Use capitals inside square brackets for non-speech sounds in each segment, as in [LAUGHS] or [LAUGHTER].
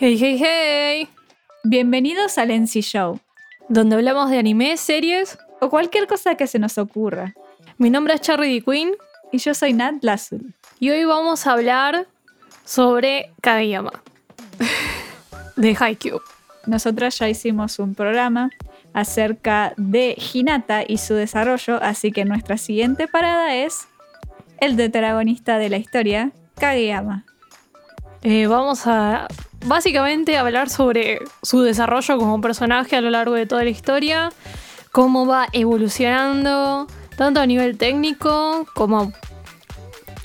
Hey, hey, hey. Bienvenidos al NC Show, Donde hablamos de anime, series. o cualquier cosa que se nos ocurra. Mi nombre es Charlie D. Queen Y yo soy Nat Lazul. y hoy vamos a hablar sobre Kageyama. de Haikyuu. Nosotras ya hicimos un programa acerca de Hinata y su desarrollo, así que nuestra siguiente parada es el protagonista de la historia, Kageyama. Eh, vamos a básicamente hablar sobre su desarrollo como personaje a lo largo de toda la historia, cómo va evolucionando, tanto a nivel técnico como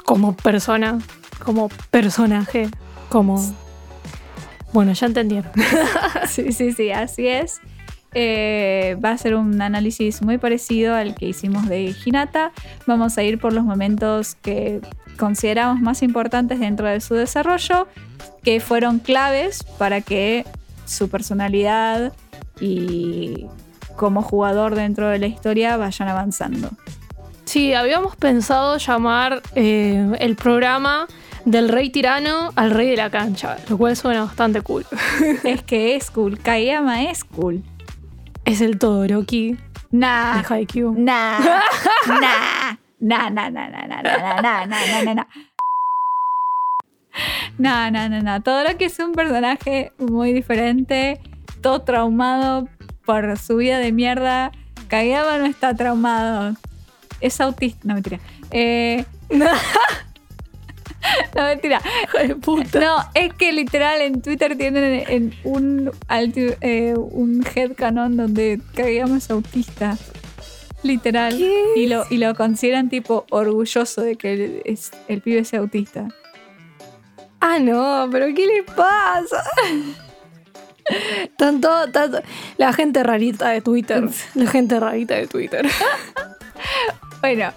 como persona, como personaje, como... Bueno, ya entendieron. [LAUGHS] Sí, sí, sí, así es. Eh, va a ser un análisis muy parecido al que hicimos de Hinata. Vamos a ir por los momentos que consideramos más importantes dentro de su desarrollo, que fueron claves para que su personalidad y como jugador dentro de la historia vayan avanzando. Sí, habíamos pensado llamar eh, el programa del rey tirano al rey de la cancha, lo cual suena bastante cool. es que es cool, Kageyama es cool. Es el Todoroki Nah, de Haikyuu. nah, nah, nah, nah, nah, nah, nah, nah, nah, nah, nah, nah, nah. No, no, no, no. Todo lo que es un personaje muy diferente, todo traumado por su vida de mierda. Kageyama no está traumado. Es autista. No, mentira. Eh, no, mentira. Puta. No, es que literal en Twitter tienen en un, eh, un headcanon donde es autista. Literal. ¿Qué? Y lo, y lo consideran tipo orgulloso de que el, es, el pibe sea autista. Ah, no, pero ¿qué le pasa? tanto, tanto. La gente rarita de Twitter. [LAUGHS] La gente rarita de Twitter. Bueno,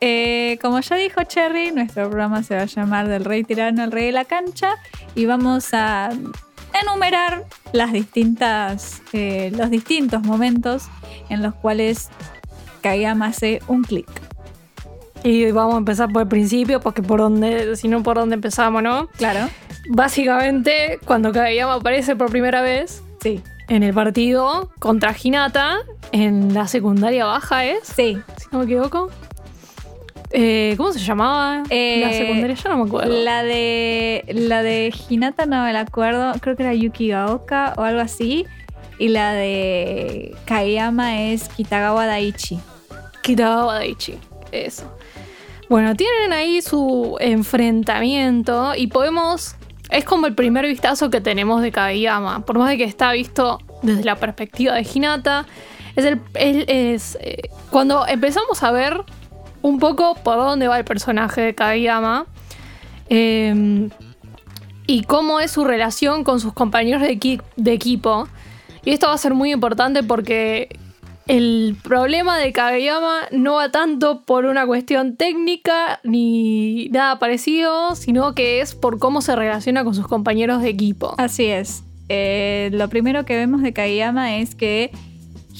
eh, como ya dijo Cherry, nuestro programa se va a llamar Del Rey Tirano al Rey de la Cancha y vamos a enumerar las distintas, eh, los distintos momentos en los cuales Kageyama hace un clic. Y vamos a empezar por el principio, porque por donde, si no por donde empezamos, ¿no? Claro. Básicamente, cuando Kageyama aparece por primera vez Sí, en el partido contra Hinata, en la secundaria baja es, sí. si no me equivoco. Eh, ¿Cómo se llamaba? Eh, la secundaria, ya no me acuerdo. La de, la de Hinata no me la acuerdo, creo que era Yuki Gaoka o algo así. Y la de Kageyama es Kitagawa Daichi. Kitagawa Daichi. Eso. Bueno, tienen ahí su enfrentamiento y podemos. Es como el primer vistazo que tenemos de Kageyama. Por más de que está visto desde la perspectiva de Hinata. Es el. es, eh, cuando empezamos a ver un poco por dónde va el personaje de Kageyama. eh, y cómo es su relación con sus compañeros de equipo. Y esto va a ser muy importante porque el problema de Kageyama no va tanto por una cuestión técnica ni nada parecido, sino que es por cómo se relaciona con sus compañeros de equipo. Así es. Eh, lo primero que vemos de Kageyama es que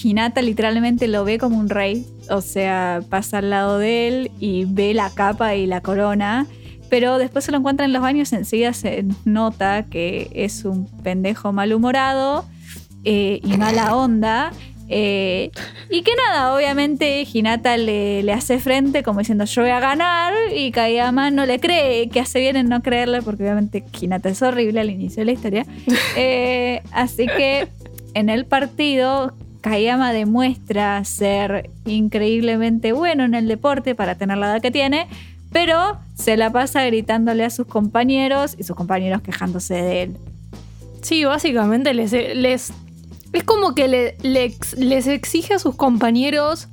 Hinata literalmente lo ve como un rey. O sea, pasa al lado de él y ve la capa y la corona. Pero después se lo encuentra en los baños, enseguida se nota que es un pendejo malhumorado eh, y mala onda. eh, y que nada, obviamente Hinata le, le hace frente como diciendo yo voy a ganar y Kageyama no le cree, que hace bien en no creerle porque obviamente Hinata es horrible al inicio de la historia. Eh, así que en el partido Kageyama demuestra ser increíblemente bueno en el deporte para tener la edad que tiene, pero se la pasa gritándole a sus compañeros y sus compañeros quejándose de él. Sí, básicamente les, les es como que le- le ex- les exige a sus compañeros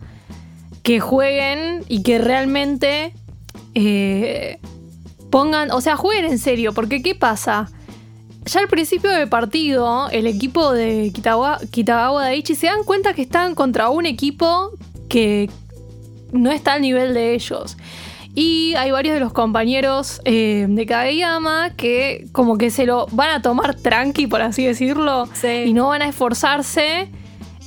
que jueguen y que realmente eh, pongan, o sea, jueguen en serio, porque ¿qué pasa? Ya al principio del partido, el equipo de Kitagawa, Kitagawa Daichi se dan cuenta que están contra un equipo que no está al nivel de ellos. Y hay varios de los compañeros eh, de Kageyama que como que se lo van a tomar tranqui, por así decirlo, y no van a esforzarse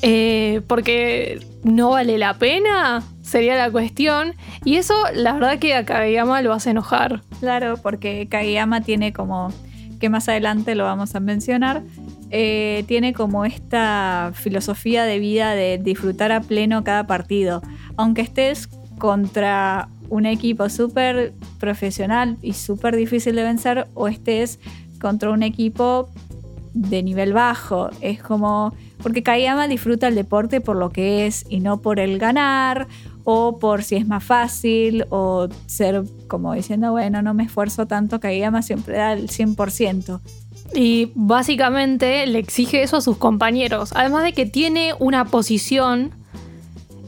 eh, porque no vale la pena, sería la cuestión. Y eso, la verdad que a Kageyama lo hace enojar. Claro, porque Kageyama tiene como que más adelante lo vamos a mencionar, eh, tiene como esta filosofía de vida de disfrutar a pleno cada partido. Aunque estés contra un equipo súper profesional y súper difícil de vencer o estés contra un equipo de nivel bajo. Es como, porque Kayama disfruta el deporte por lo que es y no por el ganar o por si es más fácil o ser como diciendo, bueno, no me esfuerzo tanto, Kayama siempre da el 100%. Y básicamente le exige eso a sus compañeros. Además de que tiene una posición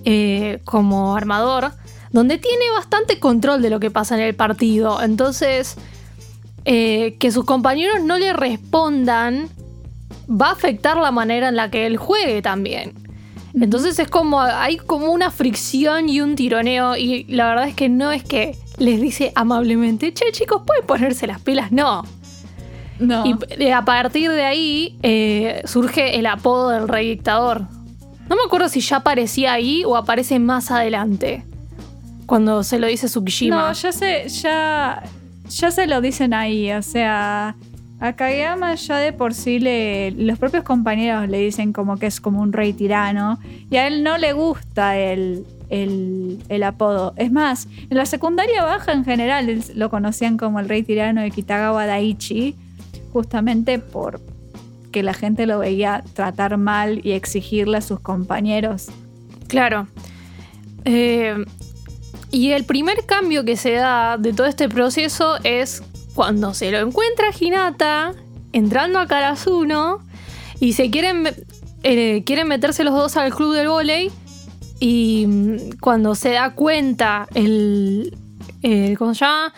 eh, como armador donde tiene bastante control de lo que pasa en el partido. Entonces, eh, que sus compañeros no le respondan va a afectar la manera en la que él juegue también. Entonces es como, hay como una fricción y un tironeo y la verdad es que no es que les dice amablemente, che chicos, pueden ponerse las pilas, no. No. Y a partir de ahí eh, surge el apodo del rey dictador. No me acuerdo si ya aparecía ahí o aparece más adelante. Cuando se lo dice Tsukishima. No, ya se, ya, ya se lo dicen ahí. O sea, a Kageyama ya de por sí le, los propios compañeros le dicen como que es como un rey tirano. Y a él no le gusta el, el, apodo. Es más, en la secundaria baja en general lo conocían como el rey tirano de Kitagawa Daichi. Justamente por que la gente lo veía tratar mal y exigirle a sus compañeros. Claro. Eh, y el primer cambio que se da de todo este proceso es cuando se lo encuentra Hinata entrando a Karasuno y se quieren, eh, quieren meterse los dos al club del volei y mm, cuando se da cuenta el, el ¿cómo se llama?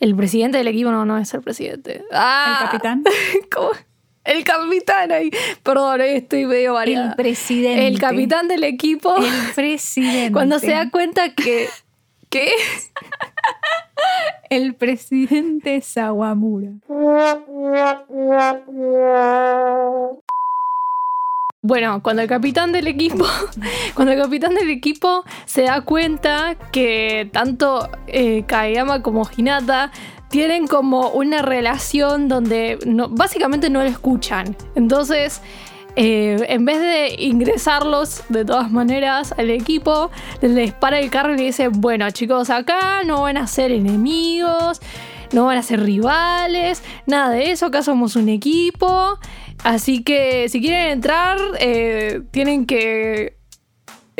El presidente del equipo no, no es el presidente. Ah, ¿El capitán? [LAUGHS] ¿Cómo? El capitán ahí. Perdón, estoy medio variada. El presidente. El capitán del equipo. El presidente. [LAUGHS] Cuando se da cuenta que. ¿Qué? [LAUGHS] El presidente Sawamura. Bueno, cuando el capitán del equipo, [LAUGHS] cuando el capitán del equipo se da cuenta que tanto eh, como Hinata tienen como una relación donde básicamente no lo escuchan. Entonces, eh, en vez de ingresarlos de todas maneras al equipo, les para el carro y le dice, bueno chicos, acá no van a ser enemigos, no van a ser rivales, nada de eso, acá somos un equipo. Así que si quieren entrar, eh, tienen que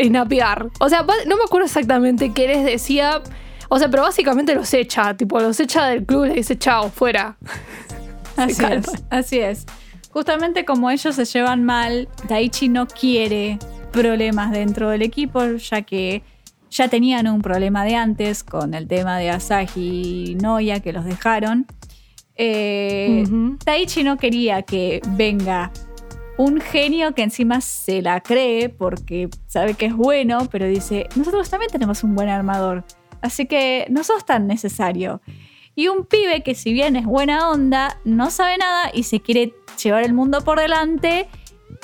snapear. O sea, no me acuerdo exactamente qué les decía. O sea, pero básicamente los echa. Tipo, los echa del club y les dice, chao, fuera. Así es, así es. Justamente como ellos se llevan mal, Daichi no quiere problemas dentro del equipo, ya que ya tenían un problema de antes con el tema de Asahi y Noya que los dejaron. Eh, Taichi no quería que venga un genio que encima se la cree porque sabe que es bueno, pero dice, nosotros también tenemos un buen armador, así que no sos tan necesario. Y un pibe que si bien es buena onda, no sabe nada y se quiere llevar el mundo por delante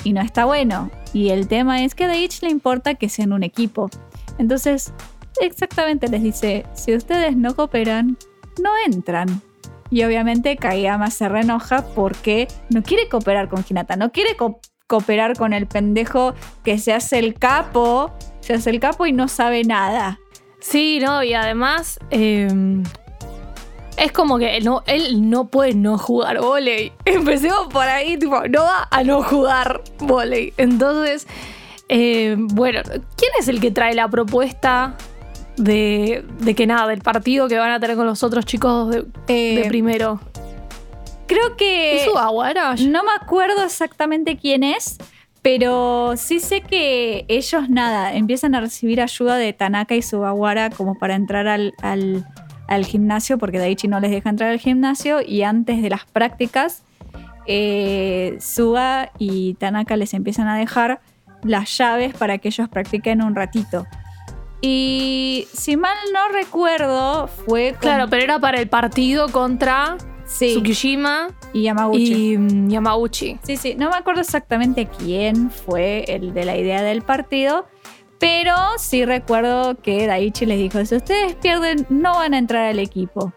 y no está bueno. Y el tema es que a Daichi le importa que sean un equipo. Entonces, exactamente les dice, si ustedes no cooperan, no entran. Y obviamente Kageyama se reenoja porque no quiere cooperar con Hinata, no quiere cooperar con el pendejo que se hace el capo, se hace el capo y no sabe nada. Sí, no, y además eh, es como que no, él no puede no jugar volei. [LAUGHS] Empecemos por ahí, tipo, no va a no jugar volei. Entonces, eh, bueno, ¿quién es el que trae la propuesta de, de, que nada, del partido que van a tener con los otros chicos de, Eh, de primero? Creo que... ¿Es? No me acuerdo exactamente quién es, pero sí sé que ellos, nada, empiezan a recibir ayuda de Tanaka y Sugawara como para entrar al, al, al gimnasio, porque Daichi no les deja entrar al gimnasio, y antes de las prácticas, eh, Suga y Tanaka les empiezan a dejar las llaves para que ellos practiquen un ratito. Y si mal no recuerdo, fue con- Claro, pero era para el partido contra sí, Tsukishima y Yamaguchi. y mm, Yamauchi. Sí, sí, no me acuerdo exactamente quién fue el de la idea del partido, pero sí recuerdo que Daichi les dijo, si ustedes pierden, no van a entrar al equipo.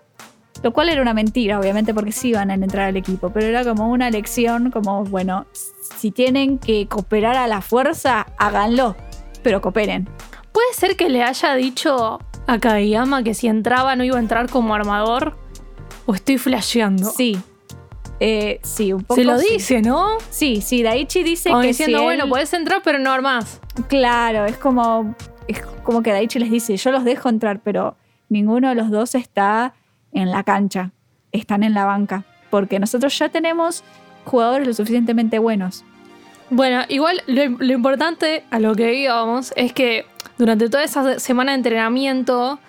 Lo cual era una mentira, obviamente, porque sí iban a entrar al equipo, pero era como una lección, como, bueno, si tienen que cooperar a la fuerza, háganlo, pero cooperen. ¿Puede ser que le haya dicho a Kageyama que si entraba no iba a entrar como armador? ¿O estoy flasheando? Sí. Eh, sí, un poco. Se lo sí. dice, ¿no? Sí, sí, Daichi dice Como que diciendo, si él- bueno, puedes entrar, pero no armás. Claro, es como, es como que Daichi les dice, yo los dejo entrar, pero ninguno de los dos está en la cancha, están en la banca, porque nosotros ya tenemos jugadores lo suficientemente buenos. Bueno, igual lo, lo importante a lo que íbamos es que durante toda esa semana de entrenamiento,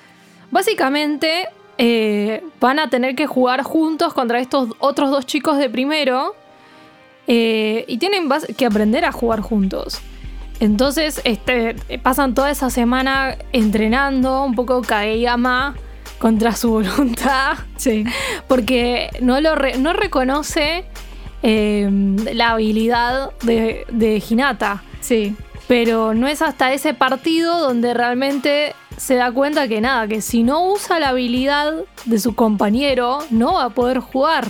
básicamente eh, van a tener que jugar juntos contra estos otros dos chicos de primero eh, y tienen que aprender a jugar juntos. Entonces este, pasan toda esa semana entrenando un poco Kageyama contra su [LAUGHS] voluntad Sí. porque no, lo re- no reconoce eh, la habilidad de, de Hinata. Sí, Pero no es hasta ese partido donde realmente se da cuenta que nada, que si no usa la habilidad de su compañero, no va a poder jugar.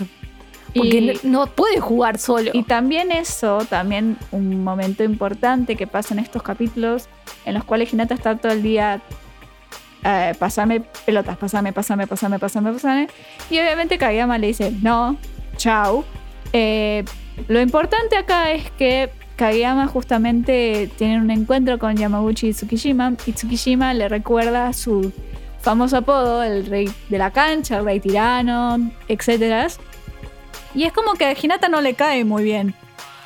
Porque Y- no puede jugar solo. Y también eso, también un momento importante que pasa en estos capítulos, en los cuales Hinata está todo el día, eh, pasame pelotas, pasame, pasame, pasame, pasame, pasame. Y obviamente Kageyama le dice, no, chau. Eh, lo importante acá es que Kageyama justamente tiene un encuentro con Yamaguchi y Tsukishima, y Tsukishima le recuerda su famoso apodo, el rey de la cancha, el rey tirano, etcétera. Y es como que a Hinata no le cae muy bien.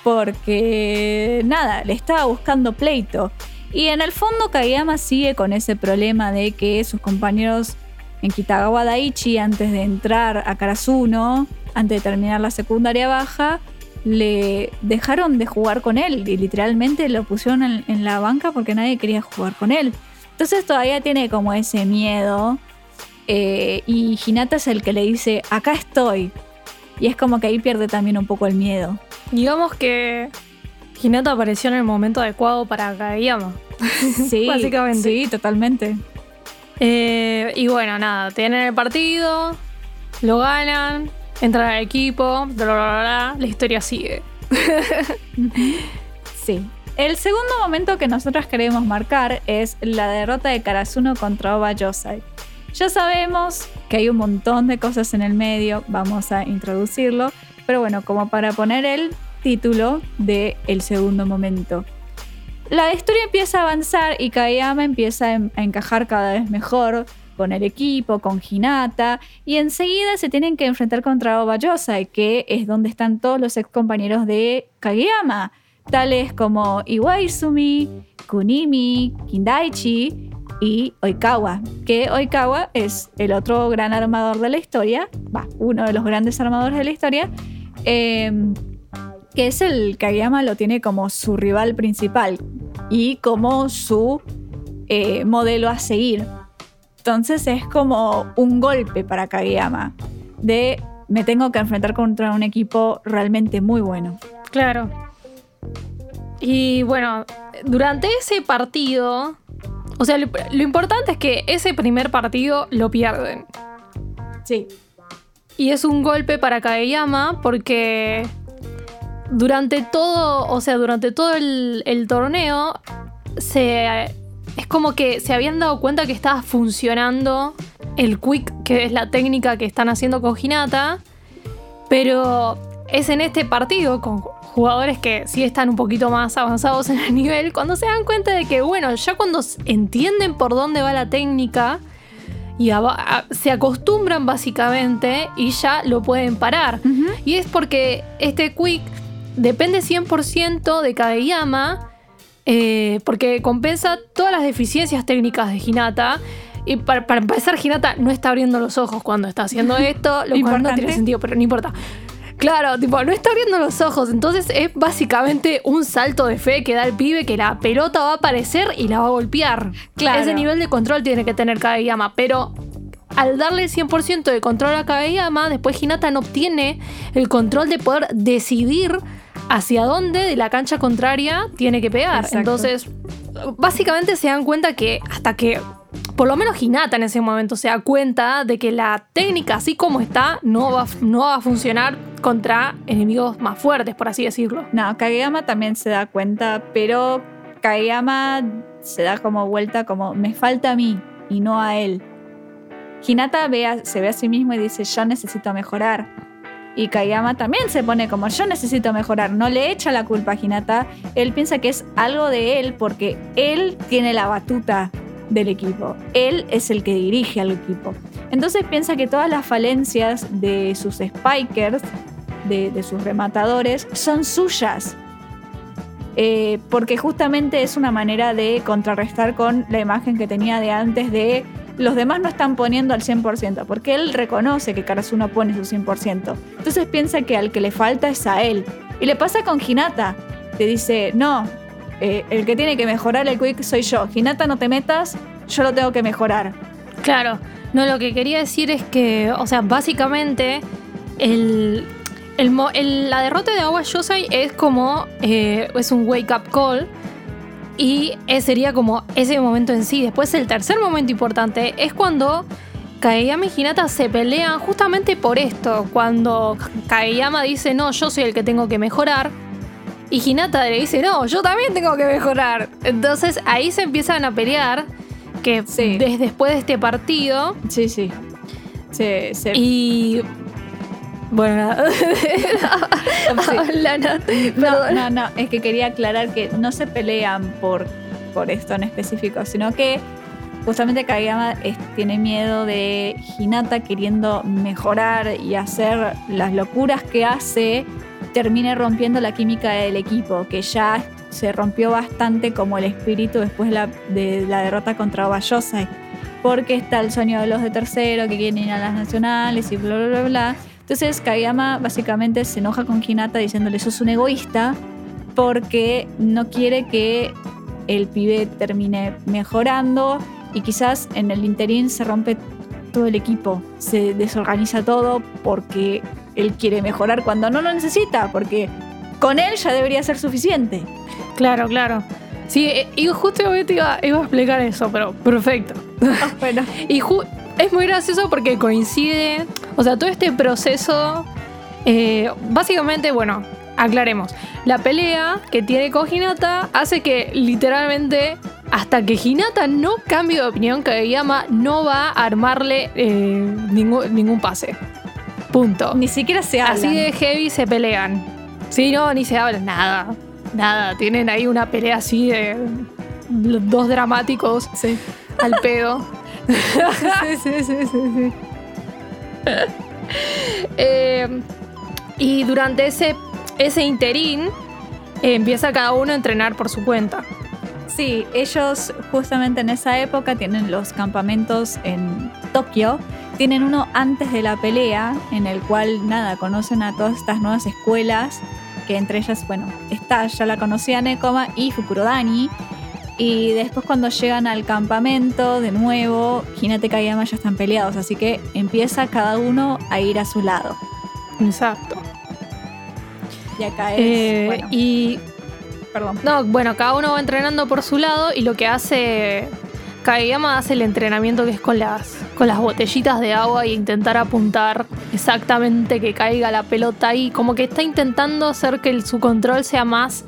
Porque, nada, le estaba buscando pleito. Y en el fondo Kageyama sigue con ese problema de que sus compañeros en Kitagawa Daichi, antes de entrar a Karasuno, antes de terminar la secundaria baja, le dejaron de jugar con él y literalmente lo pusieron en, en la banca porque nadie quería jugar con él. Entonces todavía tiene como ese miedo. eh, y Hinata es el que le dice, acá estoy. Y es como que ahí pierde también un poco el miedo. Digamos que Hinata apareció en el momento adecuado para Kageyama. [LAUGHS] Sí, Básicamente. Sí, totalmente. Eh, y bueno, nada, tienen el partido, lo ganan, entran al equipo, bla, bla, bla, la historia sigue. [LAUGHS] Sí. El segundo momento que nosotros queremos marcar es la derrota de Karasuno contra Oba Yosai. Ya sabemos que hay un montón de cosas en el medio, vamos a introducirlo, pero bueno, como para poner el título de el segundo momento. La historia empieza a avanzar y Kageyama empieza a encajar cada vez mejor con el equipo, con Hinata, y enseguida se tienen que enfrentar contra Oba Yosai, que es donde están todos los ex compañeros de Kageyama, tales como Iwaizumi, Kunimi, Kindaichi y Oikawa, que Oikawa es el otro gran armador de la historia, va, uno de los grandes armadores de la historia, em, que es el Kageyama lo tiene como su rival principal y como su eh, modelo a seguir. Entonces es como un golpe para Kageyama de me tengo que enfrentar contra un equipo realmente muy bueno. Claro. Y bueno, durante ese partido, o sea, lo, lo importante es que ese primer partido lo pierden. Sí. Y es un golpe para Kageyama porque durante todo, o sea, durante todo el, el torneo, se, es como que se habían dado cuenta que estaba funcionando el quick, que es la técnica que están haciendo con Hinata, pero es en este partido con jugadores que sí están un poquito más avanzados [LAUGHS] en el nivel, cuando se dan cuenta de que, bueno, ya cuando entienden por dónde va la técnica, y se acostumbran básicamente y ya lo pueden parar. Y es porque este quick depende 100% de Kageyama, eh, porque compensa todas las deficiencias técnicas de Hinata. Y para, para empezar, Hinata no está abriendo los ojos cuando está haciendo [LAUGHS] esto, lo cual no tiene sentido, pero no importa. Claro, tipo, no está abriendo los ojos, entonces es básicamente un salto de fe que da el pibe que la pelota va a aparecer y la va a golpear. Claro. Ese nivel de control tiene que tener Kageyama, pero al darle el 100% de control a Kageyama, después Hinata no obtiene el control de poder decidir hacia dónde de la cancha contraria tiene que pegar. Exacto. Entonces, básicamente se dan cuenta que hasta que por lo menos Hinata en ese momento se da cuenta de que la técnica así como está no va, no va a funcionar contra enemigos más fuertes, por así decirlo. No, Kageyama también se da cuenta, pero Kageyama se da como vuelta como me falta a mí y no a él. Hinata ve se ve a sí mismo y dice yo necesito mejorar. Y Kageyama también se pone como yo necesito mejorar, no le echa la culpa a Hinata, él piensa que es algo de él porque él tiene la batuta del equipo. Él es el que dirige al equipo. Entonces piensa que todas las falencias de sus spikers, de, sus rematadores, son suyas. Eh, porque justamente es una manera de contrarrestar con la imagen que tenía de antes de los demás no están poniendo al 100%, porque él reconoce que Karasuno pone su 100%. Entonces piensa que al que le falta es a él. Y le pasa con Hinata. Te dice, no, eh, el que tiene que mejorar el quick soy yo. Hinata, no te metas, yo lo tengo que mejorar. Claro, no, lo que quería decir es que, o sea, básicamente la derrota de Awa Yosai es como, eh, es un wake up call y sería como ese momento en sí. Después el tercer momento importante es cuando Kageyama y Hinata se pelean justamente por esto. Cuando Kageyama dice, no, yo soy el que tengo que mejorar. Y Hinata le dice, no, yo también tengo que mejorar. Entonces ahí se empiezan a pelear, que desde después de este partido. Sí, sí. Sí, sí. Y bueno, [LAUGHS] no, no, no, es que quería aclarar que no se pelean por, por esto en específico, sino que justamente Kageyama tiene miedo de Hinata queriendo mejorar y hacer las locuras que hace termine rompiendo la química del equipo, que ya se rompió bastante como el espíritu después de la, derrota contra Bayosai. Porque está el sueño de los de tercero que quieren ir a las nacionales y bla, bla, bla, bla. Entonces Kageyama básicamente se enoja con Hinata diciéndole sos un egoísta porque no quiere que el pibe termine mejorando y quizás en el interín se rompe todo el equipo, se desorganiza todo porque él quiere mejorar cuando no lo necesita, porque con él ya debería ser suficiente. Claro, claro. Sí, eh, y justamente iba, iba a explicar eso, pero perfecto. [LAUGHS] Bueno. y es muy gracioso porque coincide, o sea, todo este proceso, eh, básicamente, bueno, aclaremos, la pelea que tiene con Hinata hace que literalmente hasta que Hinata no cambie de opinión, Kageyama no va a armarle eh, ningún, ningún pase. Punto. Ni siquiera se hablan. Así de heavy se pelean. Sí, no, ni se hablan, nada. Nada. Tienen ahí una pelea así de dos dramáticos sí. al pedo. [LAUGHS] sí, sí, sí, sí. Y durante ese, ese interín empieza cada uno a entrenar por su cuenta. Sí, ellos justamente en esa época tienen los campamentos en Tokio tienen uno antes de la pelea, en el cual, nada, conocen a todas estas nuevas escuelas, que entre ellas, bueno, está, ya la conocía Nekoma y Fukurodani. Y después cuando llegan al campamento, de nuevo, Hinate y Kageyama ya están peleados, así que empieza cada uno a ir a su lado. Exacto. Y acá es... Eh, y... Perdón. No, bueno, cada uno va entrenando por su lado y lo que hace Kageyama hace el entrenamiento que es con las, con las botellitas de agua e intentar apuntar exactamente que caiga la pelota ahí. Como que está intentando hacer que su control sea más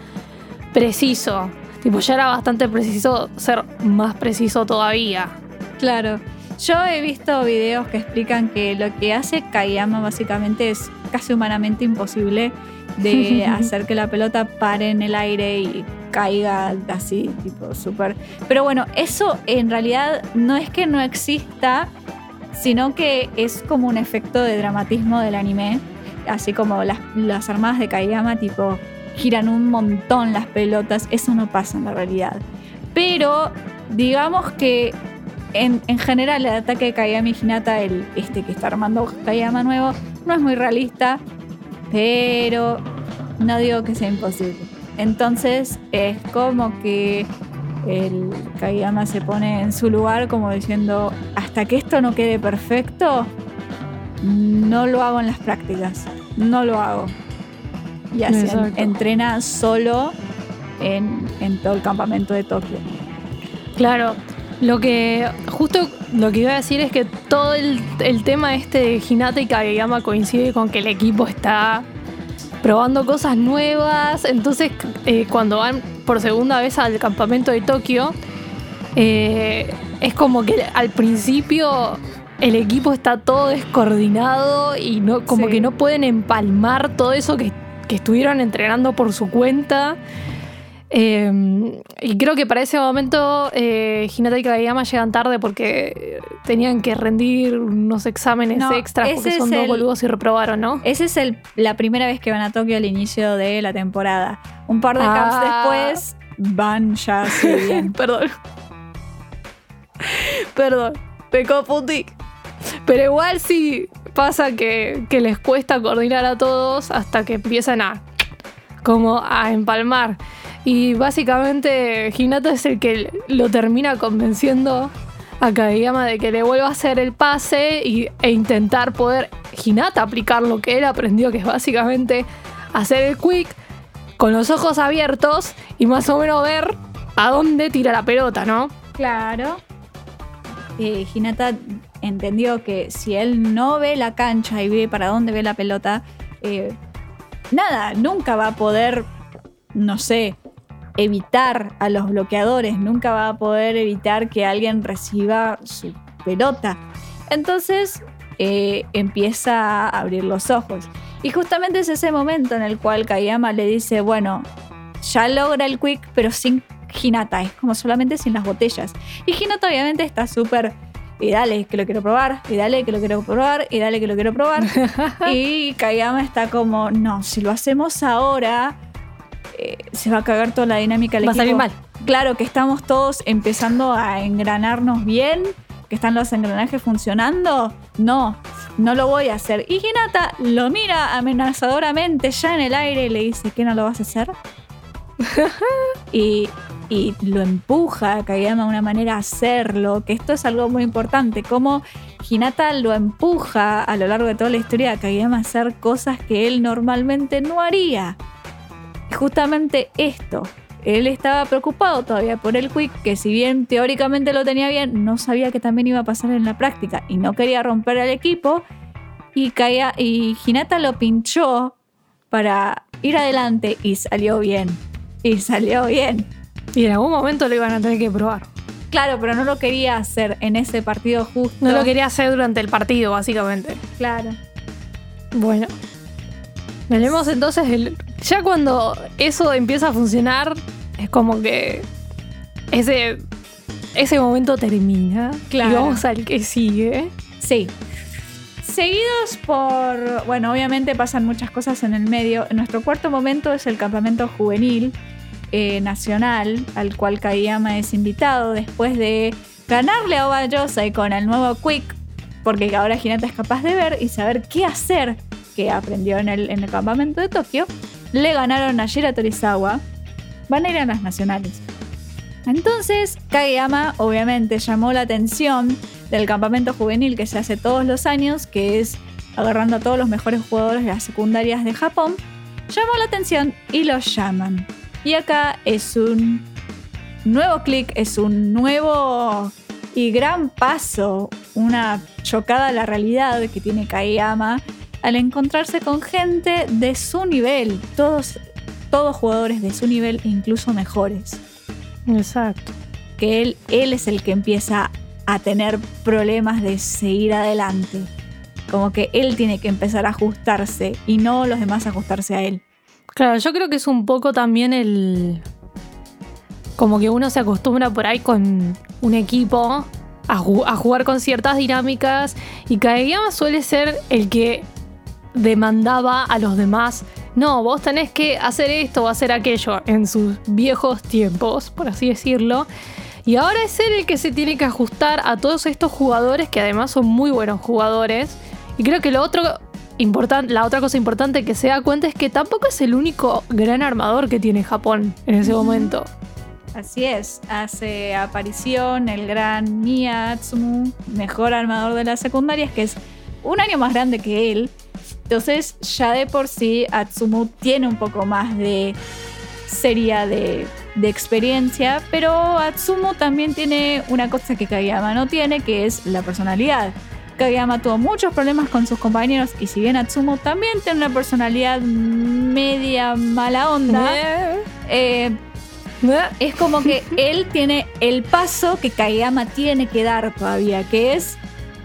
preciso. Tipo, ya era bastante preciso ser más preciso todavía. Claro. Yo he visto videos que explican que lo que hace Kageyama básicamente es casi humanamente imposible de [LAUGHS] hacer que la pelota pare en el aire y caiga así, tipo súper. Pero bueno, eso en realidad no es que no exista, sino que es como un efecto de dramatismo del anime. Así como las, las armadas de Kageyama, tipo, giran un montón las pelotas. Eso no pasa en la realidad. Pero digamos que en, en, general el ataque de Kageyama Hinata, el, este que está armando Kageyama nuevo, no es muy realista. Pero no digo que sea imposible. Entonces es como que el Kageyama se pone en su lugar como diciendo, hasta que esto no quede perfecto, no lo hago en las prácticas, no lo hago. Y así entrena solo en, todo el campamento de Tokio. Claro, Lo que, justo lo que iba a decir es que todo el, el tema este de Hinata y Kageyama coincide con que el equipo está probando cosas nuevas. Entonces, eh, cuando van por segunda vez al campamento de Tokio, eh, es como que al principio el equipo está todo descoordinado y no, como Sí. que no pueden empalmar todo eso que, que estuvieron entrenando por su cuenta. Eh, y creo que para ese momento eh, Hinata y Kageyama llegan tarde porque tenían que rendir unos exámenes No, extras porque son dos el- boludos y reprobaron, ¿no? Esa es el- la primera vez que van a Tokio al inicio de la temporada. Un par de Ah. camps después van ya. [LAUGHS] Perdón. Perdón. Me confundí. Pero igual sí pasa que, les cuesta coordinar a todos hasta que empiezan a como a empalmar. Y básicamente Hinata es el que lo termina convenciendo a Kageyama de que le vuelva a hacer el pase y, e intentar poder Hinata aplicar lo que él aprendió, que es básicamente hacer el quick con los ojos abiertos y más o menos ver a dónde tira la pelota, ¿no? Claro. Eh, Hinata entendió que si él no ve la cancha y ve para dónde ve la pelota, eh, nada, nunca va a poder, no sé, evitar a los bloqueadores, nunca va a poder evitar que alguien reciba su pelota. Entonces eh, empieza a abrir los ojos. Y justamente es ese momento en el cual Kayama le dice, bueno, ya logra el quick, pero sin Hinata, es como solamente sin las botellas. Y Hinata obviamente está súper, y dale, que lo quiero probar, y dale, que lo quiero probar, y dale, que lo quiero probar. [LAUGHS] y Kayama está como, no, si lo hacemos ahora, eh, se va a cagar toda la dinámica del Va a salir mal. Claro que estamos todos empezando a engranarnos bien, que están los engranajes funcionando. No, no lo voy a hacer. Y Hinata lo mira amenazadoramente ya en el aire y le dice, ¿qué no lo vas a hacer? [LAUGHS] y, y lo empuja a Kageyama de una manera a hacerlo, que esto es algo muy importante, como Hinata lo empuja a lo largo de toda la historia a Kageyama a hacer cosas que él normalmente no haría. Y justamente esto, él estaba preocupado todavía por el quick, que si bien teóricamente lo tenía bien, no sabía que también iba a pasar en la práctica y no quería romper al equipo. Y, caía, y Hinata lo pinchó para ir adelante y salió bien. Y salió bien. Y en algún momento lo iban a tener que probar. Claro, pero no lo quería hacer en ese partido justo. No lo quería hacer durante el partido, básicamente. Claro. Bueno. Veremos entonces el. Ya cuando eso empieza a funcionar, es como que ese, ese momento termina. Claro. Y vamos al que sigue. Sí. Seguidos por. Bueno, obviamente pasan muchas cosas en el medio. Nuestro cuarto momento es el campamento juvenil eh, nacional, al cual Kayama es invitado después de ganarle a Oba Yosai con el nuevo Quick, porque ahora Hinata es capaz de ver y saber qué hacer, que aprendió en el, en el campamento de Tokio. Le ganaron a Shira Torizawa. Van a ir a las nacionales. Entonces, Kageyama obviamente llamó la atención del campamento juvenil que se hace todos los años, que es agarrando a todos los mejores jugadores de las secundarias de Japón. Llamó la atención y los llaman. Y acá es un nuevo clic, es un nuevo y gran paso, una chocada a la realidad que tiene Kageyama al encontrarse con gente de su nivel, todos, todos jugadores de su nivel e incluso mejores Exacto. que él, él es el que empieza a tener problemas de seguir adelante. Como que él tiene que empezar a ajustarse y no los demás ajustarse a él. Claro, yo creo que es un poco también el. Como que uno se acostumbra por ahí con un equipo a, ju- a jugar con ciertas dinámicas y Kageyama suele ser el que demandaba a los demás. No, vos tenés que hacer esto o hacer aquello en sus viejos tiempos, por así decirlo. Y ahora es él el que se tiene que ajustar a todos estos jugadores que además son muy buenos jugadores. Y creo que lo otro la otra cosa importante que se da cuenta es que tampoco es el único gran armador que tiene Japón en ese momento. Así es, hace aparición el gran Mia Atsumu, mejor armador de las secundarias, que es un año más grande que él. Entonces, ya de por sí, Atsumu tiene un poco más de seria de, de experiencia, pero Atsumo también tiene una cosa que Kageyama no tiene, que es la personalidad. Kageyama tuvo muchos problemas con sus compañeros y si bien Atsumo también tiene una personalidad media mala onda, eh, es como que [LAUGHS] él tiene el paso que Kageyama tiene que dar todavía, que es,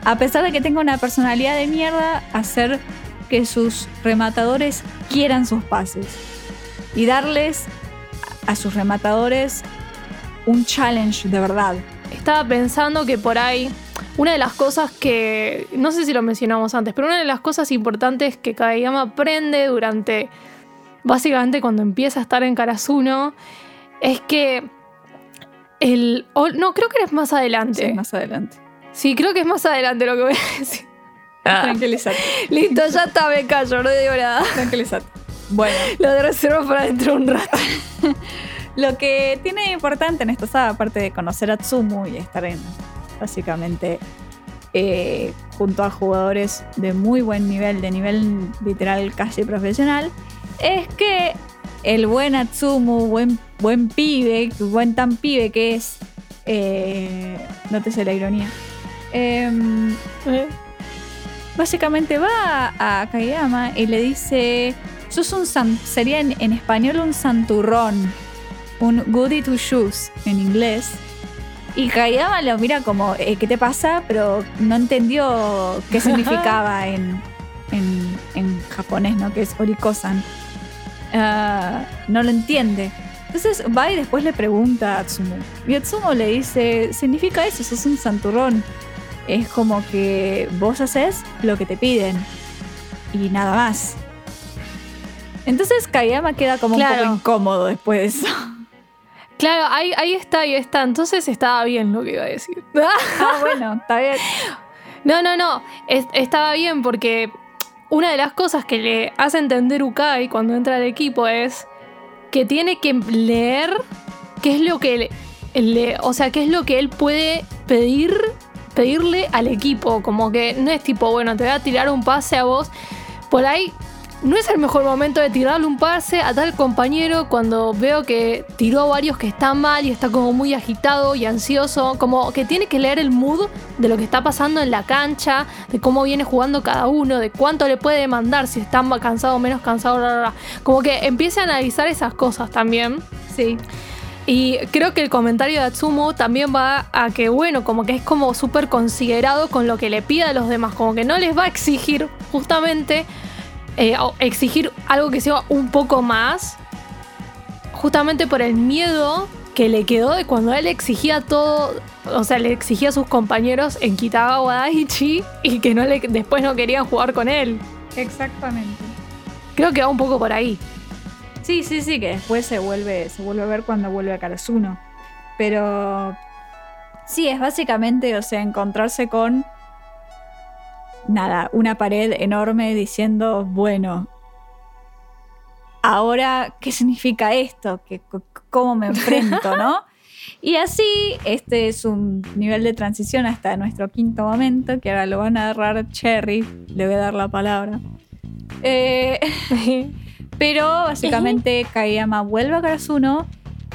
a pesar de que tenga una personalidad de mierda, hacer que sus rematadores quieran sus pases y darles a sus rematadores un challenge de verdad. Estaba pensando que por ahí una de las cosas que, no sé si lo mencionamos antes, pero una de las cosas importantes que Kageyama aprende durante, básicamente cuando empieza a estar en Karasuno, es que el... no, creo que es más adelante. Sí, más adelante. Sí, creo que es más adelante lo que voy a decir. [LAUGHS] Tranquilízate. Listo, ya está, me callo, no digo nada. Tranquilízate. Bueno. Lo de reserva para dentro de un rato. [LAUGHS] Lo que tiene importante en esta saga, aparte de conocer a Tsumu y estar en, básicamente eh, junto a jugadores de muy buen nivel, de nivel literal casi profesional, es que el buen Atsumu, buen, buen pibe, buen tan pibe que es, eh, no te sé la ironía, em, básicamente va a Kageyama y le dice, sos un sería en, español un santurrón, un goody to shoes en inglés. Y Kageyama lo mira como, eh, ¿qué te pasa? Pero no entendió qué [LAUGHS] significaba en, en, japonés, ¿no? Que es orikosan. Ah, no lo entiende. Entonces va y después le pregunta a Atsumo. Y Atsumo le dice, significa eso, sos un santurrón. Es como que vos haces lo que te piden y nada más. Entonces Kayama queda como un poco incómodo después de eso. Claro, ahí, ahí está, ahí está. Entonces estaba bien lo que iba a decir. Ah, [LAUGHS] bueno, está bien. No, no, no. estaba bien porque una de las cosas que le hace entender Ukai cuando entra al equipo es que tiene que leer qué es lo que le, o sea, qué es lo que él puede pedir pedirle al equipo, como que no es tipo, bueno, te voy a tirar un pase a vos. Por ahí no es el mejor momento de tirarle un pase a tal compañero cuando veo que tiró varios que están mal y está como muy agitado y ansioso, como que tiene que leer el mood de lo que está pasando en la cancha, de cómo viene jugando cada uno, de cuánto le puede demandar, si está cansado o menos cansado, como que empiece a analizar esas cosas también. Sí. Y creo que el comentario de Atsumo también va a que, bueno, como que es como súper considerado con lo que le pide a los demás, como que no les va a exigir justamente eh, exigir algo que sea un poco más, justamente por el miedo que le quedó de cuando él exigía todo, o sea, le exigía a sus compañeros en Kitagawa Daichi y que no le, después no querían jugar con él. Exactamente. Creo que va un poco por ahí. Sí, sí, sí, que después se vuelve, se vuelve a ver cuando vuelve a Karasuno. Pero sí, es básicamente, o sea, encontrarse con nada, una pared enorme diciendo, bueno, ahora, ¿qué significa esto? ¿Qué, ¿Cómo me enfrento, no? Y así, este es un nivel de transición hasta nuestro quinto momento, que ahora lo van a agarrar Cherry, le voy a dar la palabra. Eh, [LAUGHS] pero básicamente Kayama vuelve a Karasuno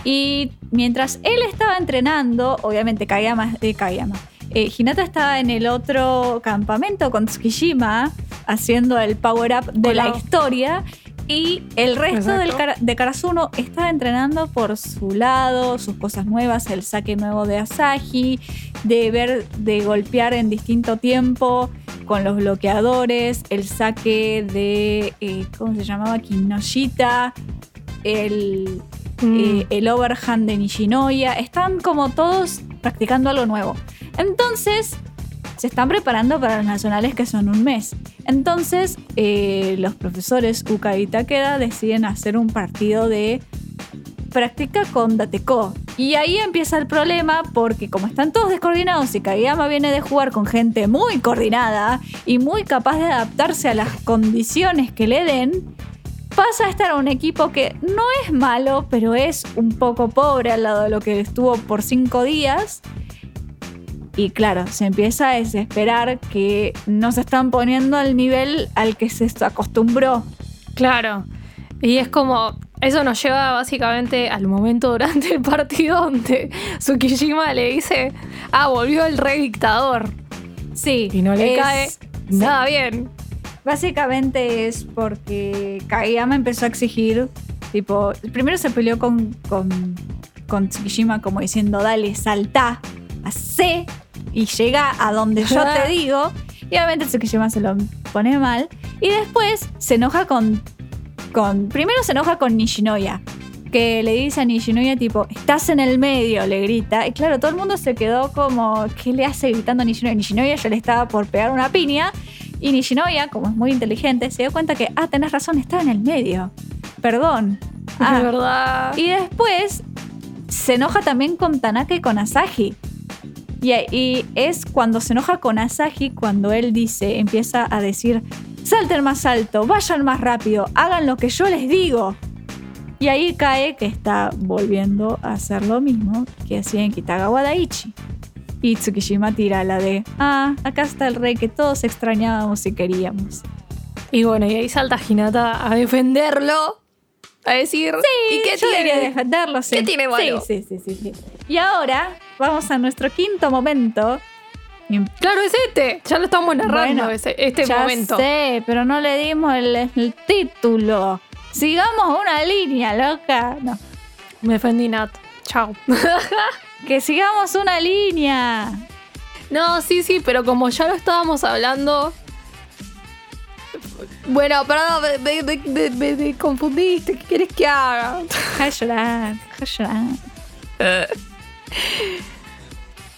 y mientras él estaba entrenando, obviamente Kayama, de Kayama, eh, Hinata estaba en el otro campamento con Tsukishima haciendo el power-up de la historia y el resto del de Karasuno estaba entrenando por su lado, sus cosas nuevas, el saque nuevo de Asahi, de ver, de golpear en distinto tiempo con los bloqueadores, el saque de, eh, ¿cómo se llamaba? Kinoshita, el, mm. eh, el overhand de Nishinoya. Están como todos practicando algo nuevo. Entonces, se están preparando para los nacionales que son un mes. Entonces, eh, los profesores Uka y Takeda deciden hacer un partido de práctica con Dateco. Y ahí empieza el problema porque como están todos descoordinados y Kageyama viene de jugar con gente muy coordinada y muy capaz de adaptarse a las condiciones que le den, pasa a estar a un equipo que no es malo, pero es un poco pobre al lado de lo que estuvo por cinco días y claro, se empieza a desesperar que no se están poniendo al nivel al que se acostumbró. Claro. Y es como, Eso nos lleva básicamente al momento durante el partido donde Tsukishima le dice, ah, volvió el rey dictador. Sí. Y no le es- cae nada bien. Básicamente es porque Kageyama empezó a exigir, tipo, primero se peleó con, con, con Tsukishima como diciendo, dale, saltá, hacé y llega a donde yo te [LAUGHS] digo. Y obviamente Tsukishima se lo pone mal. Y después se enoja con, con... Primero se enoja con Nishinoya. Que le dice a Nishinoya tipo, estás en el medio, le grita. Y claro, todo el mundo se quedó como, ¿qué le hace gritando a Nishinoya? Nishinoya ya le estaba por pegar una piña. Y Nishinoya, como es muy inteligente, se dio cuenta que, ah, tenés razón, estaba en el medio. Perdón. [LAUGHS] Ah, de verdad. y después se enoja también con Tanaka y con Asahi. Y, y es cuando se enoja con Asahi cuando él dice, empieza a decir, salten más alto, vayan más rápido, hagan lo que yo les digo. Y ahí cae que está volviendo a hacer lo mismo que hacía en Kitagawa Daichi. Y Tsukishima tira la de, ah, acá está el rey que todos extrañábamos y queríamos. Y bueno, y ahí salta Hinata a defenderlo. A decir, ¿y qué yo debería tiene? defenderlo, sí. ¿Qué tiene malo? Sí, sí, sí, sí, sí. Y ahora vamos a nuestro quinto momento. Y- Claro, es este. Ya lo estamos narrando, Bueno, ese- este ya momento. sé, pero no le dimos el, el título. Sigamos una línea, loca. No, Me defendí, Nat. Chao. [LAUGHS] que sigamos una línea. no, sí, sí, pero como ya lo estábamos hablando. Bueno, perdón, me, me- me- me- me confundiste. ¿Qué quieres que haga? Deja de llorar, deja de llorar.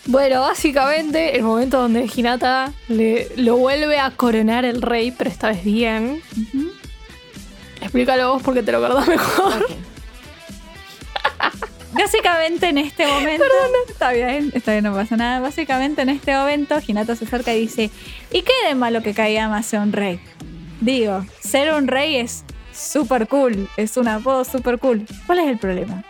Bueno, básicamente el momento donde Hinata le, lo vuelve a coronar el rey, pero esta vez bien. Ujú. Explícalo vos porque te lo acordás mejor. Básicamente en este momento. Está bien, está bien, no pasa nada. Básicamente en este momento, Hinata se acerca y dice: ¿Y qué de malo que Kageyama sea un rey? Digo, ser un rey es súper cool, es un apodo súper cool. ¿Cuál es el problema?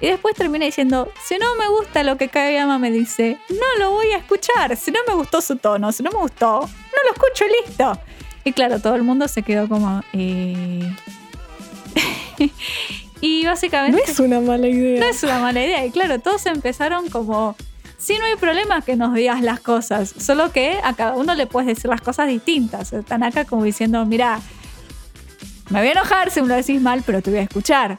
Y después termina diciendo: Si no me gusta lo que Kageyama me dice, no lo voy a escuchar. Si no me gustó su tono, si no me gustó, no lo escucho y listo. Y claro, todo el mundo se quedó como. Eh... [LAUGHS] y básicamente. No es una mala idea. No es una mala idea. Y claro, todos empezaron como. Sí, no hay problema que nos digas las cosas, solo que a cada uno le puedes decir las cosas distintas. Están acá como diciendo, mira, me voy a enojar si me lo decís mal, pero te voy a escuchar.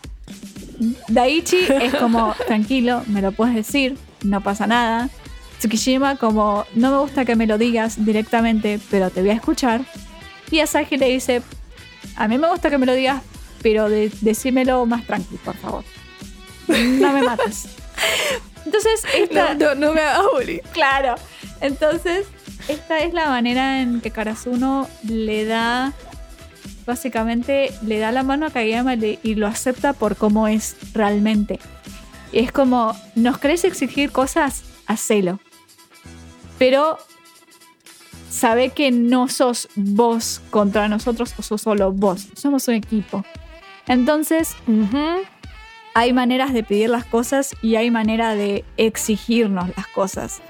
Daichi es como, [LAUGHS] tranquilo, me lo puedes decir, no pasa nada. Tsukishima como, no me gusta que me lo digas directamente, pero te voy a escuchar. Y Asahi le dice, a mí me gusta que me lo digas, pero de- decímelo más tranquilo, por favor. No me mates. Entonces, [LAUGHS] esta, No, no, no me hagas bullying. claro. Entonces, esta es la manera en que Karasuno le da, básicamente, le da la mano a Kageyama y lo acepta por cómo es realmente. Y es como, nos querés exigir cosas, hacelo. Pero sabe que no sos vos contra nosotros o sos solo vos. Somos un equipo. Entonces, hay maneras de pedir las cosas y hay manera de exigirnos las cosas.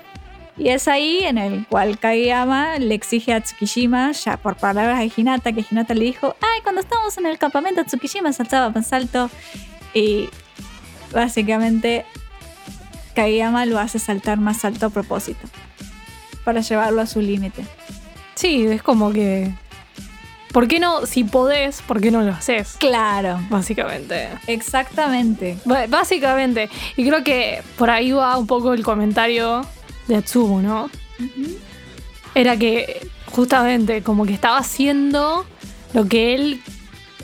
Y es ahí en el cual Kageyama le exige a Tsukishima, ya por palabras de Hinata, que Hinata le dijo, ay, cuando estábamos en el campamento Tsukishima saltaba más alto. Y básicamente Kageyama lo hace saltar más alto a propósito, para llevarlo a su límite. Sí, es como que. ¿Por qué no? Si podés, ¿por qué no lo haces? Claro, Básicamente. exactamente. B- Básicamente. Y creo que por ahí va un poco el comentario de Atsumo, ¿no? Era que justamente como que estaba haciendo lo que él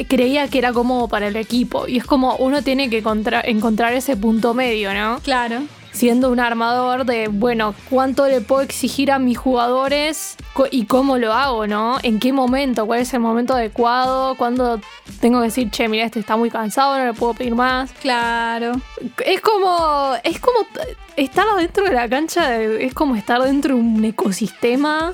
creía que era cómodo para el equipo. Y es como uno tiene que contra- encontrar ese punto medio, ¿no? Claro. Siendo un armador de, bueno, ¿cuánto le puedo exigir a mis jugadores y cómo lo hago, ¿no? ¿En qué momento? ¿Cuál es el momento adecuado? ¿Cuándo tengo que decir, che, mira, este está muy cansado, no le puedo pedir más? Claro. Es como, es como estar dentro de la cancha, de- es como estar dentro de un ecosistema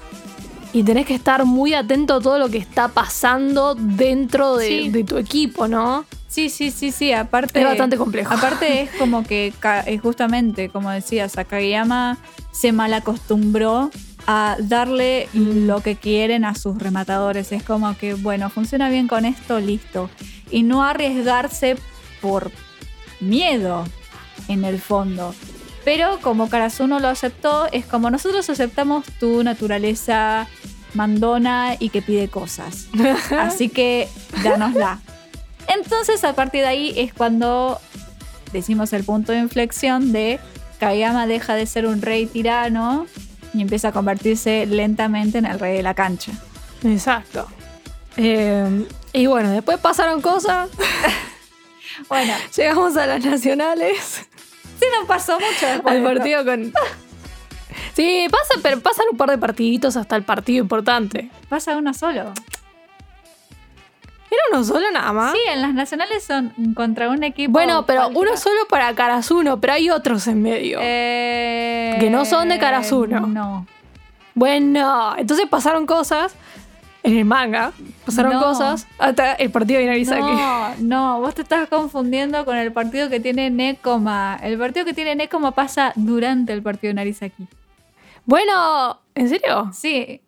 y tenés que estar muy atento a todo lo que está pasando dentro de, Sí. de tu equipo, ¿no? Sí, sí, sí, sí. Aparte. Es bastante complejo. Aparte [LAUGHS] es como que justamente, como decías, a Kageyama se mal acostumbró a darle lo que quieren a sus rematadores. Es como que, bueno, funciona bien con esto, listo. Y no arriesgarse por miedo, en el fondo. Pero como Karasuno lo aceptó, es como nosotros aceptamos tu naturaleza mandona y que pide cosas. [LAUGHS] Así que dánosla. Entonces, a partir de ahí es cuando decimos el punto de inflexión de Kageyama deja de ser un rey tirano y empieza a convertirse lentamente en el rey de la cancha. Exacto. Eh, y bueno, después pasaron cosas. [LAUGHS] Bueno, [LAUGHS] Llegamos a las nacionales. Sí nos pasó mucho después. Al partido con. [LAUGHS] Sí, pasa, pero pasan un par de partiditos hasta el partido importante. Pasa uno solo. ¿Era uno solo nada más? Sí, en las nacionales son contra un equipo. Bueno, pero cualquiera. uno solo para Karasuno, pero hay otros en medio. Eh, Que no son de Karasuno. No. Bueno, entonces pasaron cosas en el manga. Pasaron No. cosas hasta el partido de Inarizaki. No, no, vos te estás confundiendo con el partido que tiene Nekoma. El partido que tiene Nekoma pasa durante el partido de Narizaki. Bueno, ¿en serio? Sí,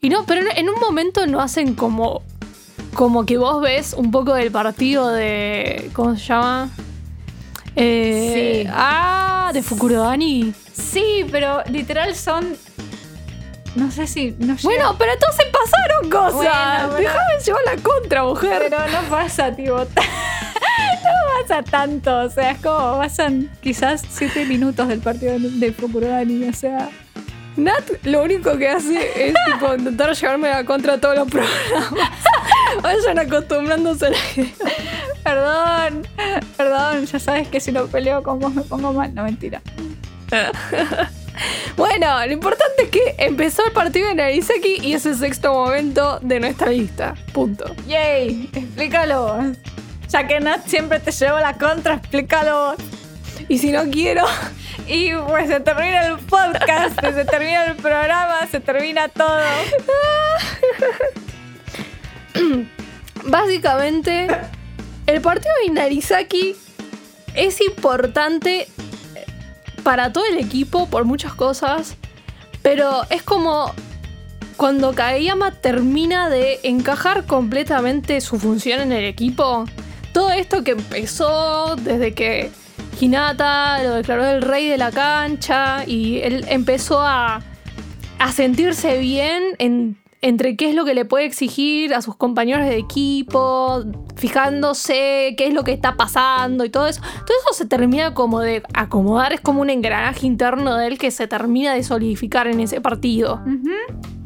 Y no, pero en un momento no hacen como. Como que vos ves un poco del partido de. ¿Cómo se llama? Eh, Sí. Ah, de Fukurodani. sí, pero literal son. No sé si. No Bueno, pero entonces pasaron cosas. Bueno, Déjame llevar la contra, mujer. pero no pasa, tipo. [LAUGHS] no pasa tanto. O sea, es como pasan quizás siete minutos del partido de, Fukurodani. O sea. Nat lo único que hace es tipo intentar llevarme la contra a todos los programas. [LAUGHS] Vayan acostumbrándose a la. Perdón, perdón, ya sabes que si no peleo con vos me pongo mal. No, mentira. [LAUGHS] Bueno, lo importante es que empezó el partido de Narisaki y es el sexto momento de nuestra lista. Punto. Yay, explícalo. Ya que Nat siempre te llevo la contra, explícalo. Y si no quiero, [LAUGHS] Y pues se termina el podcast, se termina el programa, se termina todo. [LAUGHS] básicamente, el partido de Narisaki es importante para todo el equipo por muchas cosas, pero es como cuando Kageyama termina de encajar completamente su función en el equipo, todo esto que empezó desde que Hinata lo declaró el rey de la cancha y él empezó a, a sentirse bien en- entre qué es lo que le puede exigir a sus compañeros de equipo, fijándose qué es lo que está pasando y todo eso. Todo eso se termina como de acomodar, es como un engranaje interno de él que se termina de solidificar en ese partido.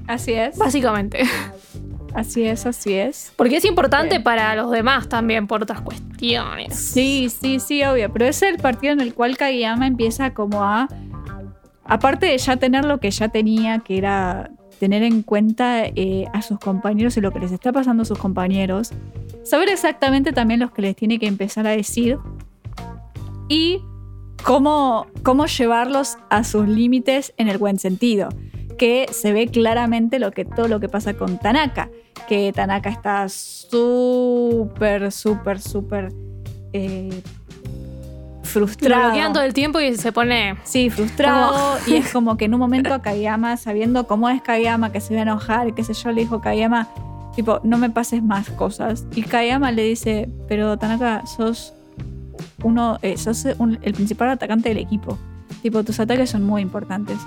Así es, Básicamente. así es, así es. Porque es importante para los demás también por otras cuestiones. Sí, sí, sí, obvio. Pero es el partido en el cual Kageyama empieza como a. Aparte de ya tener lo que ya tenía, que era tener en cuenta eh, a sus compañeros y lo que les está pasando a sus compañeros, saber exactamente también los que les tiene que empezar a decir y cómo, cómo llevarlos a sus límites en el buen sentido. Que se ve claramente lo que, todo lo que pasa con Tanaka. Que Tanaka está súper, súper, súper eh, frustrado. bloquean todo el tiempo y se pone. Sí, frustrado. [LAUGHS] Y es como que en un momento a Kageyama, sabiendo cómo es Kageyama, que se va a enojar qué sé yo, le dijo Kageyama, tipo, no me pases más cosas. Y Kageyama le dice, pero Tanaka, sos uno, eh, sos un- el principal atacante del equipo. Tipo, tus ataques son muy importantes.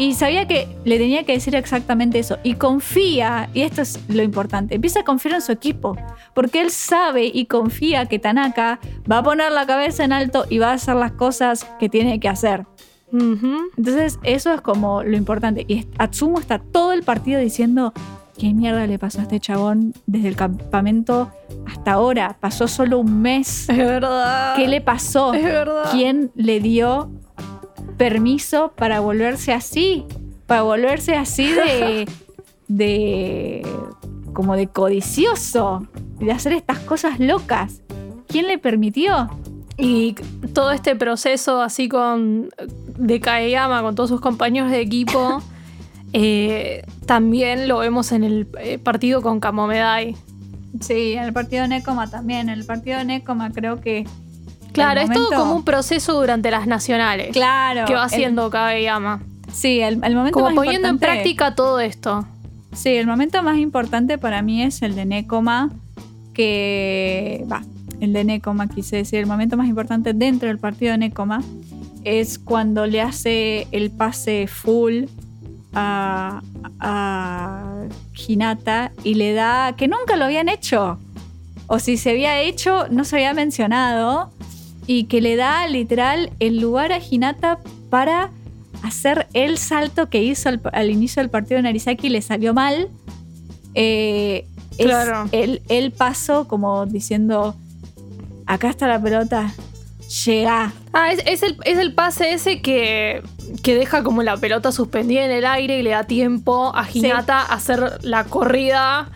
Y sabía que le tenía que decir exactamente eso. Y confía, y esto es lo importante, empieza a confiar en su equipo. Porque él sabe y confía que Tanaka va a poner la cabeza en alto y va a hacer las cosas que tiene que hacer. Entonces, eso es como lo importante. Y Atsumo está todo el partido diciendo: ¿Qué mierda le pasó a este chabón desde el campamento hasta ahora? Pasó solo un mes. Es verdad. ¿Qué le pasó? Es verdad. ¿Quién le dio permiso para volverse así? Para volverse así de. [LAUGHS] de. como de codicioso. De hacer estas cosas locas. ¿Quién le permitió? Y todo este proceso así con de Kaeyama, con todos sus compañeros de equipo, [LAUGHS] eh, también lo vemos en el eh, partido con Kamomedai. Sí, en el partido de Nekoma también. En el partido de Nekoma creo que. Claro, el es todo como un proceso durante las nacionales Claro. que va el- haciendo Kageyama. Sí, el, el momento Como más poniendo en práctica todo esto. Sí, el momento más importante para mí es el de Nekoma, que va, el de Nekoma quise decir, el momento más importante dentro del partido de Nekoma es cuando le hace el pase full a, a Hinata y le da, que nunca lo habían hecho, o si se había hecho, no se había mencionado, y que le da literal el lugar a Hinata para hacer el salto que hizo al, al inicio del partido de Narisaki y le salió mal. Eh, es Claro. el, el paso como diciendo, acá está la pelota, llega. Ah, es, es el, es el pase ese que, que deja como la pelota suspendida en el aire y le da tiempo a Hinata a hacer la corrida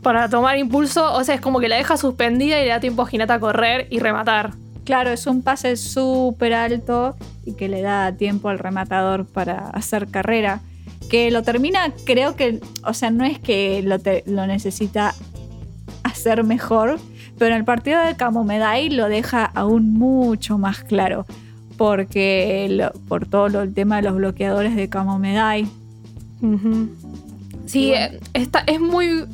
para tomar impulso. O sea, es como que la deja suspendida y le da tiempo a Hinata a correr y rematar. Claro, es un pase súper alto y que le da tiempo al rematador para hacer carrera. Que lo termina, creo que, o sea, no es que lo, te- lo necesita hacer mejor, pero en el partido de Kamomedai lo deja aún mucho más claro. Porque lo- por todo lo- el tema de los bloqueadores de Kamomedai. Ujú. Sí, bueno. eh, está, es muy.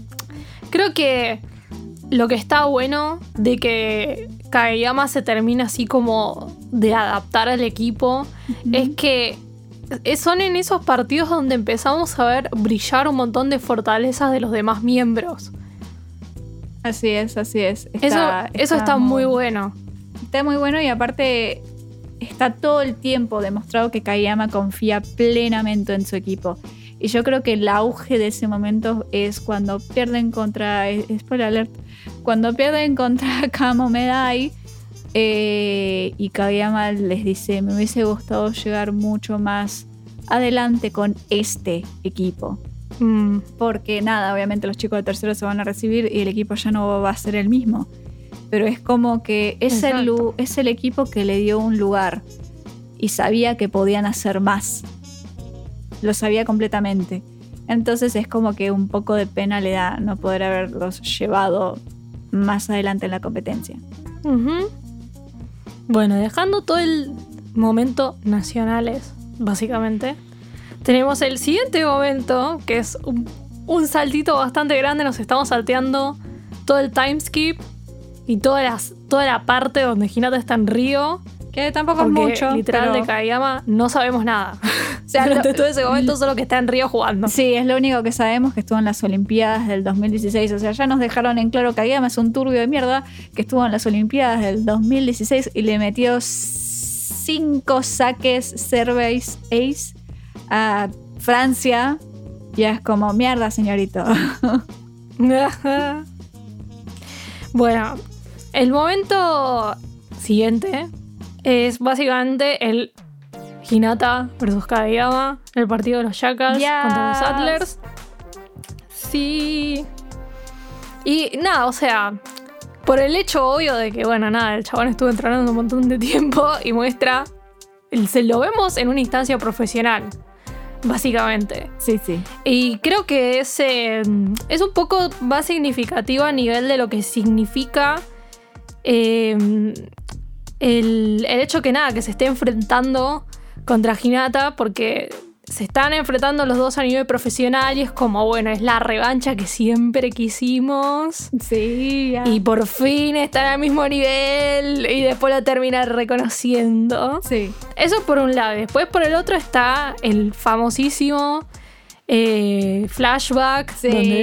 Creo que lo que está bueno de que Kageyama se termina así como de adaptar al equipo es que eh, son en esos partidos donde empezamos a ver brillar un montón de fortalezas de los demás miembros. Así es, así es. Eso Está- eso está muy bueno. Está muy bueno y aparte está todo el tiempo demostrado que Kayama confía plenamente en su equipo. Y yo creo que el auge de ese momento es cuando pierden contra. Spoiler alert. Cuando pierden contra [LAUGHS] Kamomedai. eh, y Kageyama les dice: Me hubiese gustado llegar mucho más adelante con este equipo. Mm, Porque nada, obviamente los chicos de tercero se van a recibir y el equipo ya no va a ser el mismo. Pero es como que es el, es el equipo que le dio un lugar y sabía que podían hacer más. Lo sabía completamente. Entonces es como que un poco de pena le da no poder haberlos llevado más adelante en la competencia. Bueno, dejando todo el momento nacionales, básicamente, tenemos el siguiente momento, que es un, saltito bastante grande. Nos estamos salteando todo el time skip y todas las, toda la parte donde Hinata está en Río. Que tampoco Porque es mucho. literal pero- de Kageyama no sabemos nada. [LAUGHS] O sea, Durante lo- todo ese momento solo que está en Río jugando. Sí, es lo único que sabemos que estuvo en las Olimpiadas del 2016. O sea, ya nos dejaron en claro que Kageyama es un turbio de mierda que estuvo en las Olimpiadas del 2016 y le metió cinco saques serveis ace a Francia. Ya es como mierda, señorito. [LAUGHS] bueno, el momento siguiente es básicamente el Hinata versus Kageyama, el partido de los Yes. contra los Athlers. Sí. Y nada, o sea, por el hecho obvio de que, bueno, nada, el chabón estuvo entrenando un montón de tiempo y muestra. Se lo vemos en una instancia profesional, básicamente. sí, sí. Y creo que es, eh, es un poco más significativo a nivel de lo que significa eh, el, el hecho que nada, que se esté enfrentando contra Hinata, porque se están enfrentando los dos a nivel profesional y es como, bueno, es la revancha que siempre quisimos. Sí, ya. Y por fin están al mismo nivel y después lo terminan reconociendo. sí. Eso por un lado. Después por el otro está el famosísimo eh, flashback Sí. donde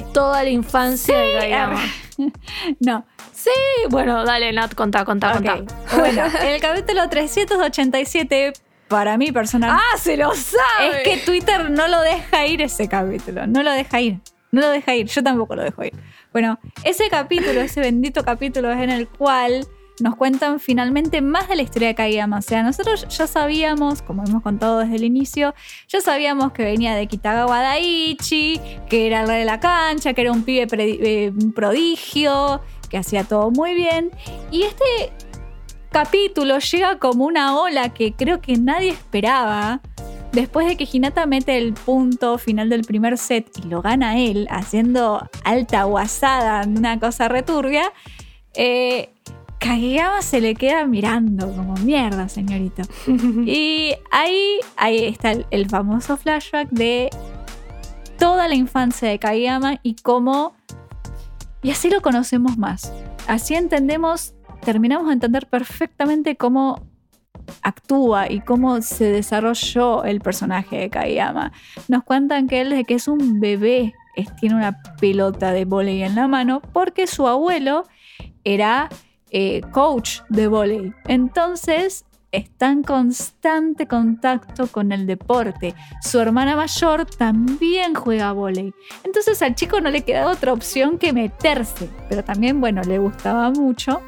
vemos toda la infancia de Kageyama. [LAUGHS] No. Sí, bueno, dale, Nat, contá, contá, Ok. contá. Bueno, en el capítulo 387, para mí personalmente. ¡Ah, se lo sabe! Es que Twitter no lo deja ir ese capítulo, no lo deja ir, no lo deja ir, yo tampoco lo dejo ir. Bueno, ese capítulo, ese bendito capítulo es en el cual nos cuentan finalmente más de la historia de Kageyama. O sea, nosotros ya sabíamos, como hemos contado desde el inicio, ya sabíamos que venía de Kitagawa Daichi, que era el rey de la cancha, que era un pibe eh, prodigio, que hacía todo muy bien. Y este capítulo llega como una ola que creo que nadie esperaba. Después de que Hinata mete el punto final del primer set y lo gana él, haciendo alta guasada, una cosa returbia, eh, Kageyama se le queda mirando como mierda, señorito. [LAUGHS] y ahí, ahí está el, el famoso flashback de toda la infancia de Kageyama y cómo... Y así lo conocemos más. Así entendemos, terminamos de entender perfectamente cómo actúa y cómo se desarrolló el personaje de Kageyama. Nos cuentan que él desde que es un bebé es- tiene una pelota de vóley en la mano porque su abuelo era eh, coach de vóley. Entonces está en constante contacto con el deporte. Su hermana mayor también juega vóley. Entonces al chico no le queda otra opción que meterse. Pero también, bueno, le gustaba mucho.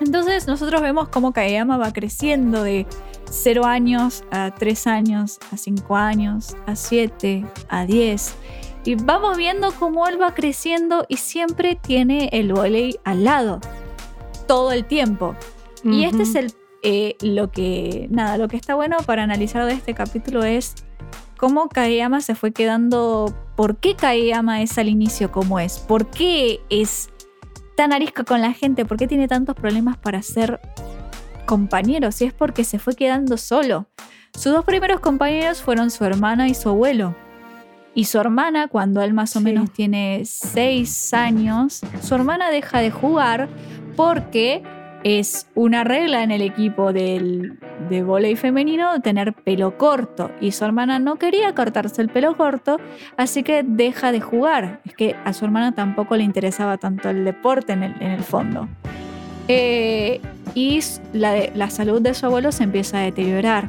Entonces nosotros vemos cómo Kageyama va creciendo de 0 años a 3 años, a 5 años, a 7, a 10. Y vamos viendo cómo él va creciendo y siempre tiene el volei al lado. Todo el tiempo. Y este es el, eh, lo que, nada, lo que está bueno para analizar de este capítulo es cómo Kageyama se fue quedando, por qué Kageyama es al inicio como es, por qué es tan arisca con la gente, por qué tiene tantos problemas para ser compañero, si es porque se fue quedando solo. Sus dos primeros compañeros fueron su hermana y su abuelo. Y su hermana, cuando él más o Sí. menos tiene seis años, su hermana deja de jugar porque es una regla en el equipo del, de volei femenino tener pelo corto. Y su hermana no quería cortarse el pelo corto, así que deja de jugar. Es que a su hermana tampoco le interesaba tanto el deporte en el, en el fondo. Eh, y la salud de su abuelo se empieza a deteriorar.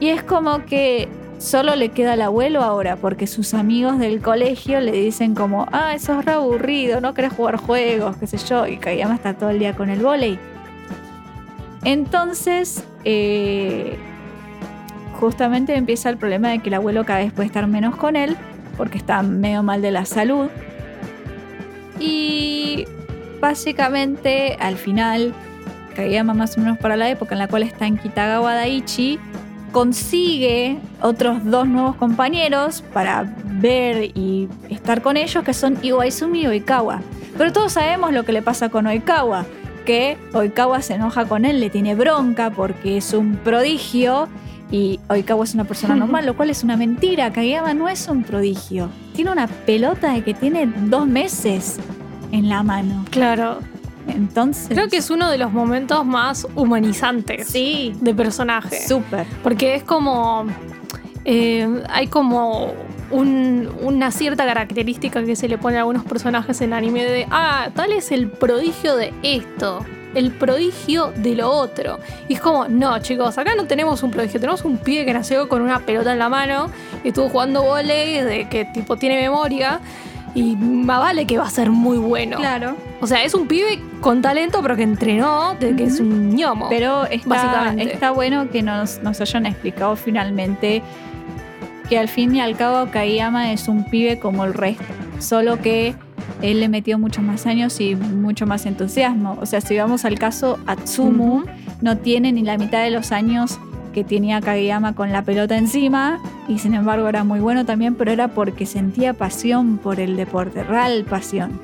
Y es como que solo le queda el abuelo ahora, porque sus amigos del colegio le dicen como, ah, eso es re aburrido, no querés jugar juegos, qué sé yo, y Kageyama está todo el día con el vóley. Entonces, eh, justamente empieza el problema de que el abuelo cada vez puede estar menos con él, porque está medio mal de la salud. Y básicamente, al final, Kageyama más o menos para la época en la cual está en Kitagawa Daiichi, consigue otros dos nuevos compañeros para ver y estar con ellos, que son Iwaizumi y Oikawa. Pero todos sabemos lo que le pasa con Oikawa, que Oikawa se enoja con él, le tiene bronca porque es un prodigio y Oikawa es una persona normal, lo cual es una mentira. Kageyama no es un prodigio. Tiene una pelota de que tiene dos meses en la mano. Claro. Entonces. Creo que es uno de los momentos más humanizantes Sí. de personaje. Súper. Porque es como. eh, hay como un- una cierta característica que se le pone a algunos personajes en anime de. Ah, tal es el prodigio de esto. El prodigio de lo otro. Y es como, no, chicos, acá no tenemos un prodigio, tenemos un pibe que nació con una pelota en la mano, y estuvo jugando volei, de que tipo tiene memoria, y más vale que va a ser muy bueno. Claro. O sea, es un pibe con talento, pero que entrenó de que es un ñomo. Pero está, Básicamente. está bueno que nos, nos hayan explicado finalmente que al fin y al cabo Kageyama es un pibe como el resto. Solo que él le metió muchos más años y mucho más entusiasmo. O sea, si vamos al caso, Atsumu no tiene ni la mitad de los años que tenía Kageyama con la pelota encima y sin embargo era muy bueno también, pero era porque sentía pasión por el deporte, real pasión.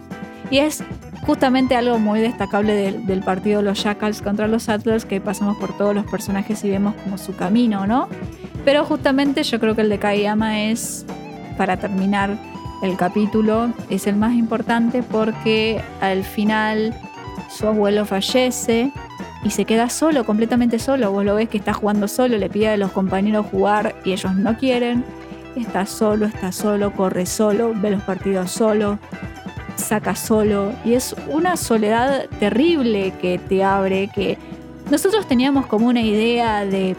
Y es justamente algo muy destacable del, partido de los Jackals contra los Atlas, que pasamos por todos los personajes y vemos como su camino, ¿no? Pero justamente yo creo que el de Kageyama es, para terminar el capítulo, es el más importante porque al final su abuelo fallece y se queda solo, completamente solo. Vos lo ves que está jugando solo, le pide a los compañeros jugar y ellos no quieren. Está solo, está solo, corre solo, ve los partidos solo, saca solo. Y es una soledad terrible que te abre, que nosotros teníamos como una idea de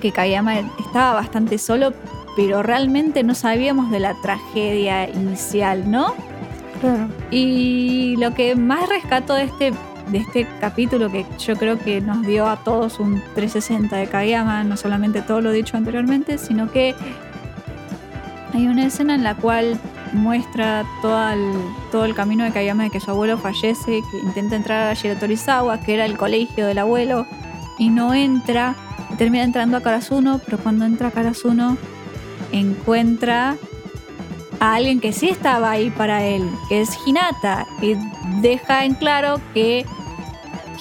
que Kageyama estaba bastante solo, pero realmente no sabíamos de la tragedia inicial, ¿no? Claro. Y lo que más rescato de este, de este capítulo, que yo creo que nos dio a todos un 360 de Kageyama, no solamente todo lo dicho anteriormente, sino que hay una escena en la cual muestra todo el, todo el camino de Kageyama de que su abuelo fallece, que intenta entrar a Shiratorizawa, que era el colegio del abuelo, y no entra, termina entrando a Karasuno, pero cuando entra a Karasuno encuentra a alguien que sí estaba ahí para él, que es Hinata, y deja en claro que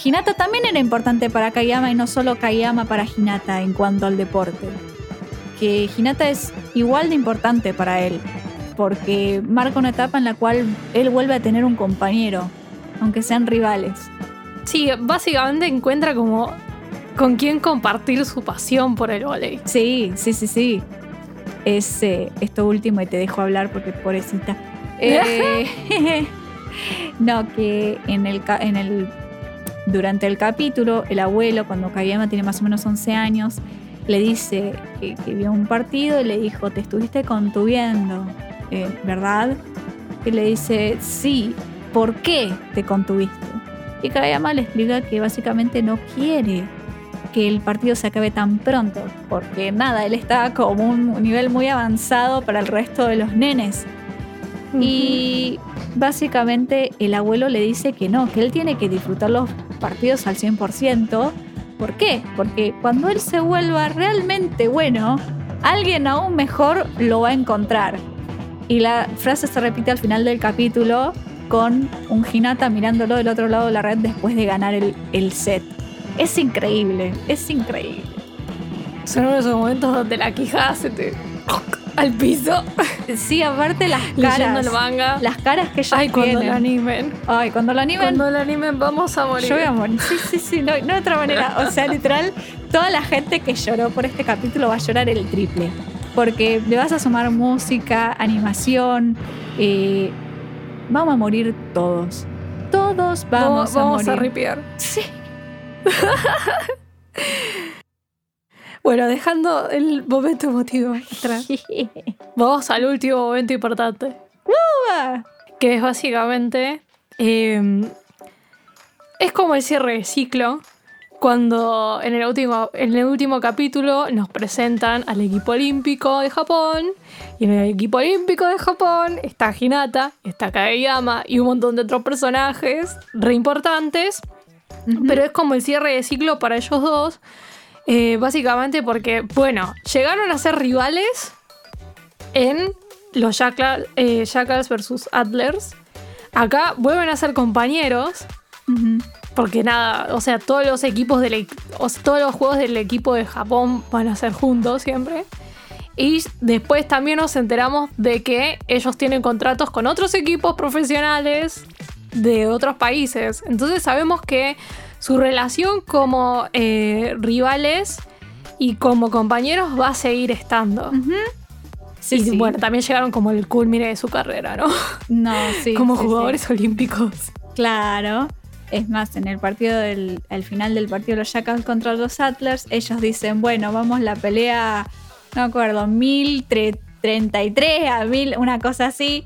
Hinata también era importante para Kayama y no solo Kayama para Hinata en cuanto al deporte. Que Hinata es igual de importante para él, porque marca una etapa en la cual él vuelve a tener un compañero, aunque sean rivales. Sí, básicamente encuentra como con quién compartir su pasión por el volei. Sí, sí, sí, sí. Es eh, esto último y te dejo hablar porque pobrecita. Eh, [LAUGHS] no, que en el, en el durante el capítulo, el abuelo, cuando Kageyama tiene más o menos 11 años, le dice que, vio un partido y le dijo, te estuviste contuviendo, eh, ¿verdad? Y le dice, sí, ¿por qué te contuviste? Y Kageyama le explica que básicamente no quiere que el partido se acabe tan pronto, porque nada, él está como un nivel muy avanzado para el resto de los nenes. Y básicamente el abuelo le dice que no, que él tiene que disfrutar los partidos al 100%. ¿Por qué? Porque cuando él se vuelva realmente bueno, alguien aún mejor lo va a encontrar. Y la frase se repite al final del capítulo con un Hinata mirándolo del otro lado de la red después de ganar el, el set. Es increíble, es increíble. Son unos momentos donde la quijada se te [LAUGHS] al piso. Sí, aparte las caras. el manga. Las caras que ellos Ay, cuando lo animen. Ay, cuando lo animen. Cuando lo animen vamos a morir. Yo voy a morir. Sí, sí, sí, no, no de otra manera. O sea, [LAUGHS] literal, toda la gente que lloró por este capítulo va a llorar el triple. Porque le vas a sumar música, animación. Eh, vamos a morir todos. Todos vamos, a morir. Vamos a ripiar. Sí. [LAUGHS] Bueno, dejando el momento emotivo atrás, [LAUGHS] vamos al último momento importante. que es básicamente. Em, es como el cierre de ciclo. Cuando en el, último, en el último capítulo nos presentan al equipo olímpico de Japón. Y en el equipo olímpico de Japón está Hinata, está Kageyama y un montón de otros personajes re importantes. Pero es como el cierre de ciclo para ellos dos eh, básicamente porque, bueno, llegaron a ser rivales en los eh, Jackals versus Adlers. Acá vuelven a ser compañeros. Porque nada, o sea, todos los equipos del todos los juegos del equipo de Japón van a ser juntos siempre. Y después también nos enteramos de que ellos tienen contratos con otros equipos profesionales de otros países. Entonces sabemos que su relación como eh, rivales y como compañeros va a seguir estando. sí, y bueno, también llegaron como el culmine de su carrera, ¿no? No, sí. [LAUGHS] como jugadores olímpicos. Claro. Es más, en el partido del al final del partido de los Jackals contra los Atlas, ellos dicen, bueno, vamos la pelea, no me acuerdo, 1033 a 1000, una cosa así.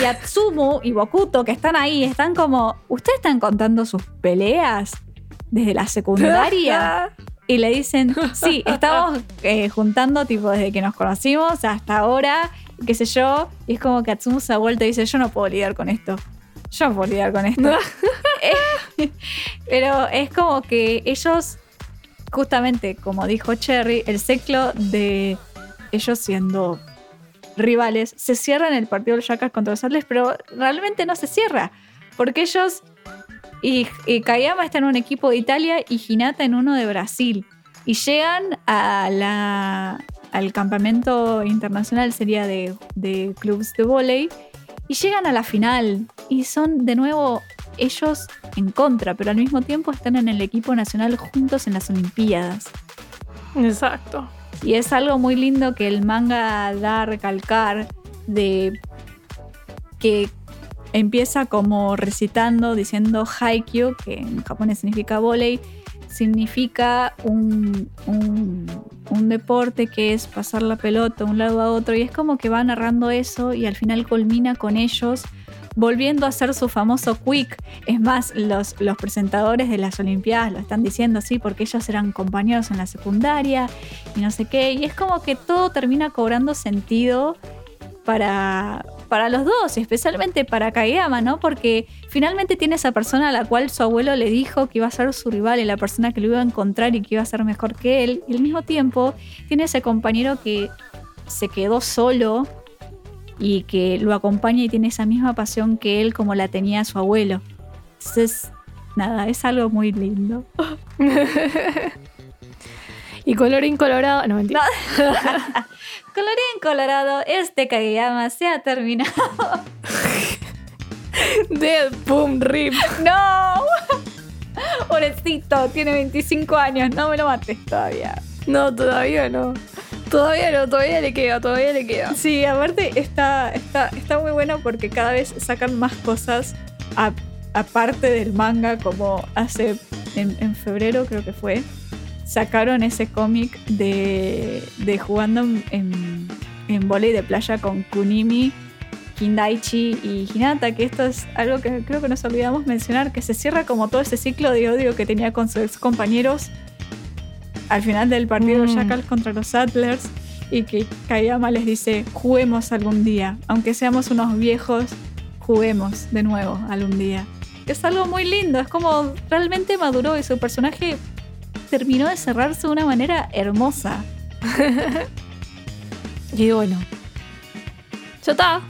Y Atsumu y Bokuto, que están ahí, están como, ¿ustedes están contando sus peleas? desde la secundaria. y le dicen, sí, estamos eh, juntando tipo desde que nos conocimos hasta ahora, qué sé yo. Y es como que Atsumu se ha vuelto y dice, yo no puedo lidiar con esto. Yo no puedo lidiar con esto. [LAUGHS] Eh, pero es como que ellos, justamente como dijo Cherry, el ciclo de ellos siendo rivales se cierra en el partido de los contra los Atlas, pero realmente no se cierra. Porque ellos y, Kayama está en un equipo de Italia y Hinata en uno de Brasil. Y llegan al campamento internacional, sería de, clubes de volei, y llegan a la final. Y son de nuevo ellos en contra, pero al mismo tiempo están en el equipo nacional juntos en las Olimpiadas. Exacto. Y es algo muy lindo que el manga da a recalcar de que empieza como recitando, diciendo Haikyuu, que en japonés significa volei, significa un, un, deporte que es pasar la pelota de un lado a otro y es como que va narrando eso y al final culmina con ellos volviendo a hacer su famoso quick. Es más, los, los presentadores de las Olimpiadas lo están diciendo así porque ellos eran compañeros en la secundaria y no sé qué. Y es como que todo termina cobrando sentido para, para los dos, especialmente para Kageyama, ¿no? Porque finalmente tiene esa persona a la cual su abuelo le dijo que iba a ser su rival y la persona que lo iba a encontrar y que iba a ser mejor que él. Y al mismo tiempo tiene ese compañero que se quedó solo y que lo acompaña y tiene esa misma pasión que él como la tenía su abuelo. Entonces, nada, es algo muy lindo. [LAUGHS] y colorín colorado. No, mentira. [LAUGHS] Colorín colorado, este Kageyama se ha terminado. [LAUGHS] Dead, boom, rip. ¡No! Pobrecito, tiene 25 años, no me lo mates todavía. No, todavía no. Todavía no, todavía le queda, todavía le queda. Sí, aparte está, está, está muy bueno porque cada vez sacan más cosas aparte del manga, como hace en, en febrero creo que fue. Sacaron ese cómic de, de jugando en, en, vóley de playa con Kunimi, Kindaichi y Hinata, que esto es algo que creo que nos olvidamos mencionar, que se cierra como todo ese ciclo de odio que tenía con sus ex compañeros al final del partido Mm. Jackals contra los Atlas y que Kayama les dice, juguemos algún día, aunque seamos unos viejos, juguemos de nuevo algún día. Es algo muy lindo, es como realmente maduró y su personaje terminó de cerrarse de una manera hermosa. [LAUGHS] Y bueno. Ya está.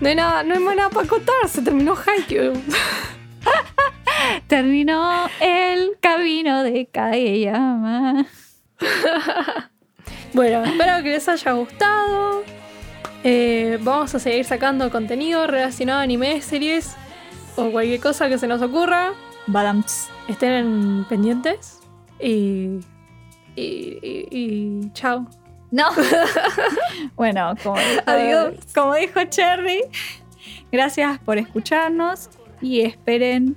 No hay, nada, no hay más nada para contar. Se terminó Haikyuu. [LAUGHS] Terminó el camino de Kageyama. Bueno, espero que les haya gustado. Eh, vamos a seguir sacando contenido relacionado a anime, series o cualquier cosa que se nos ocurra. Badams. Estén pendientes. Y. Y. Y. y chao. No. [LAUGHS] bueno, como dijo, Adiós. como dijo Cherry, gracias por escucharnos y esperen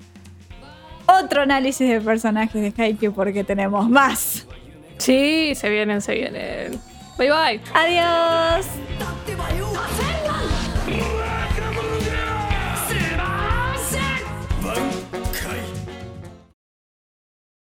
otro análisis de personajes de Haikyuu porque tenemos más. Sí, se vienen, se vienen. Bye bye. Adiós.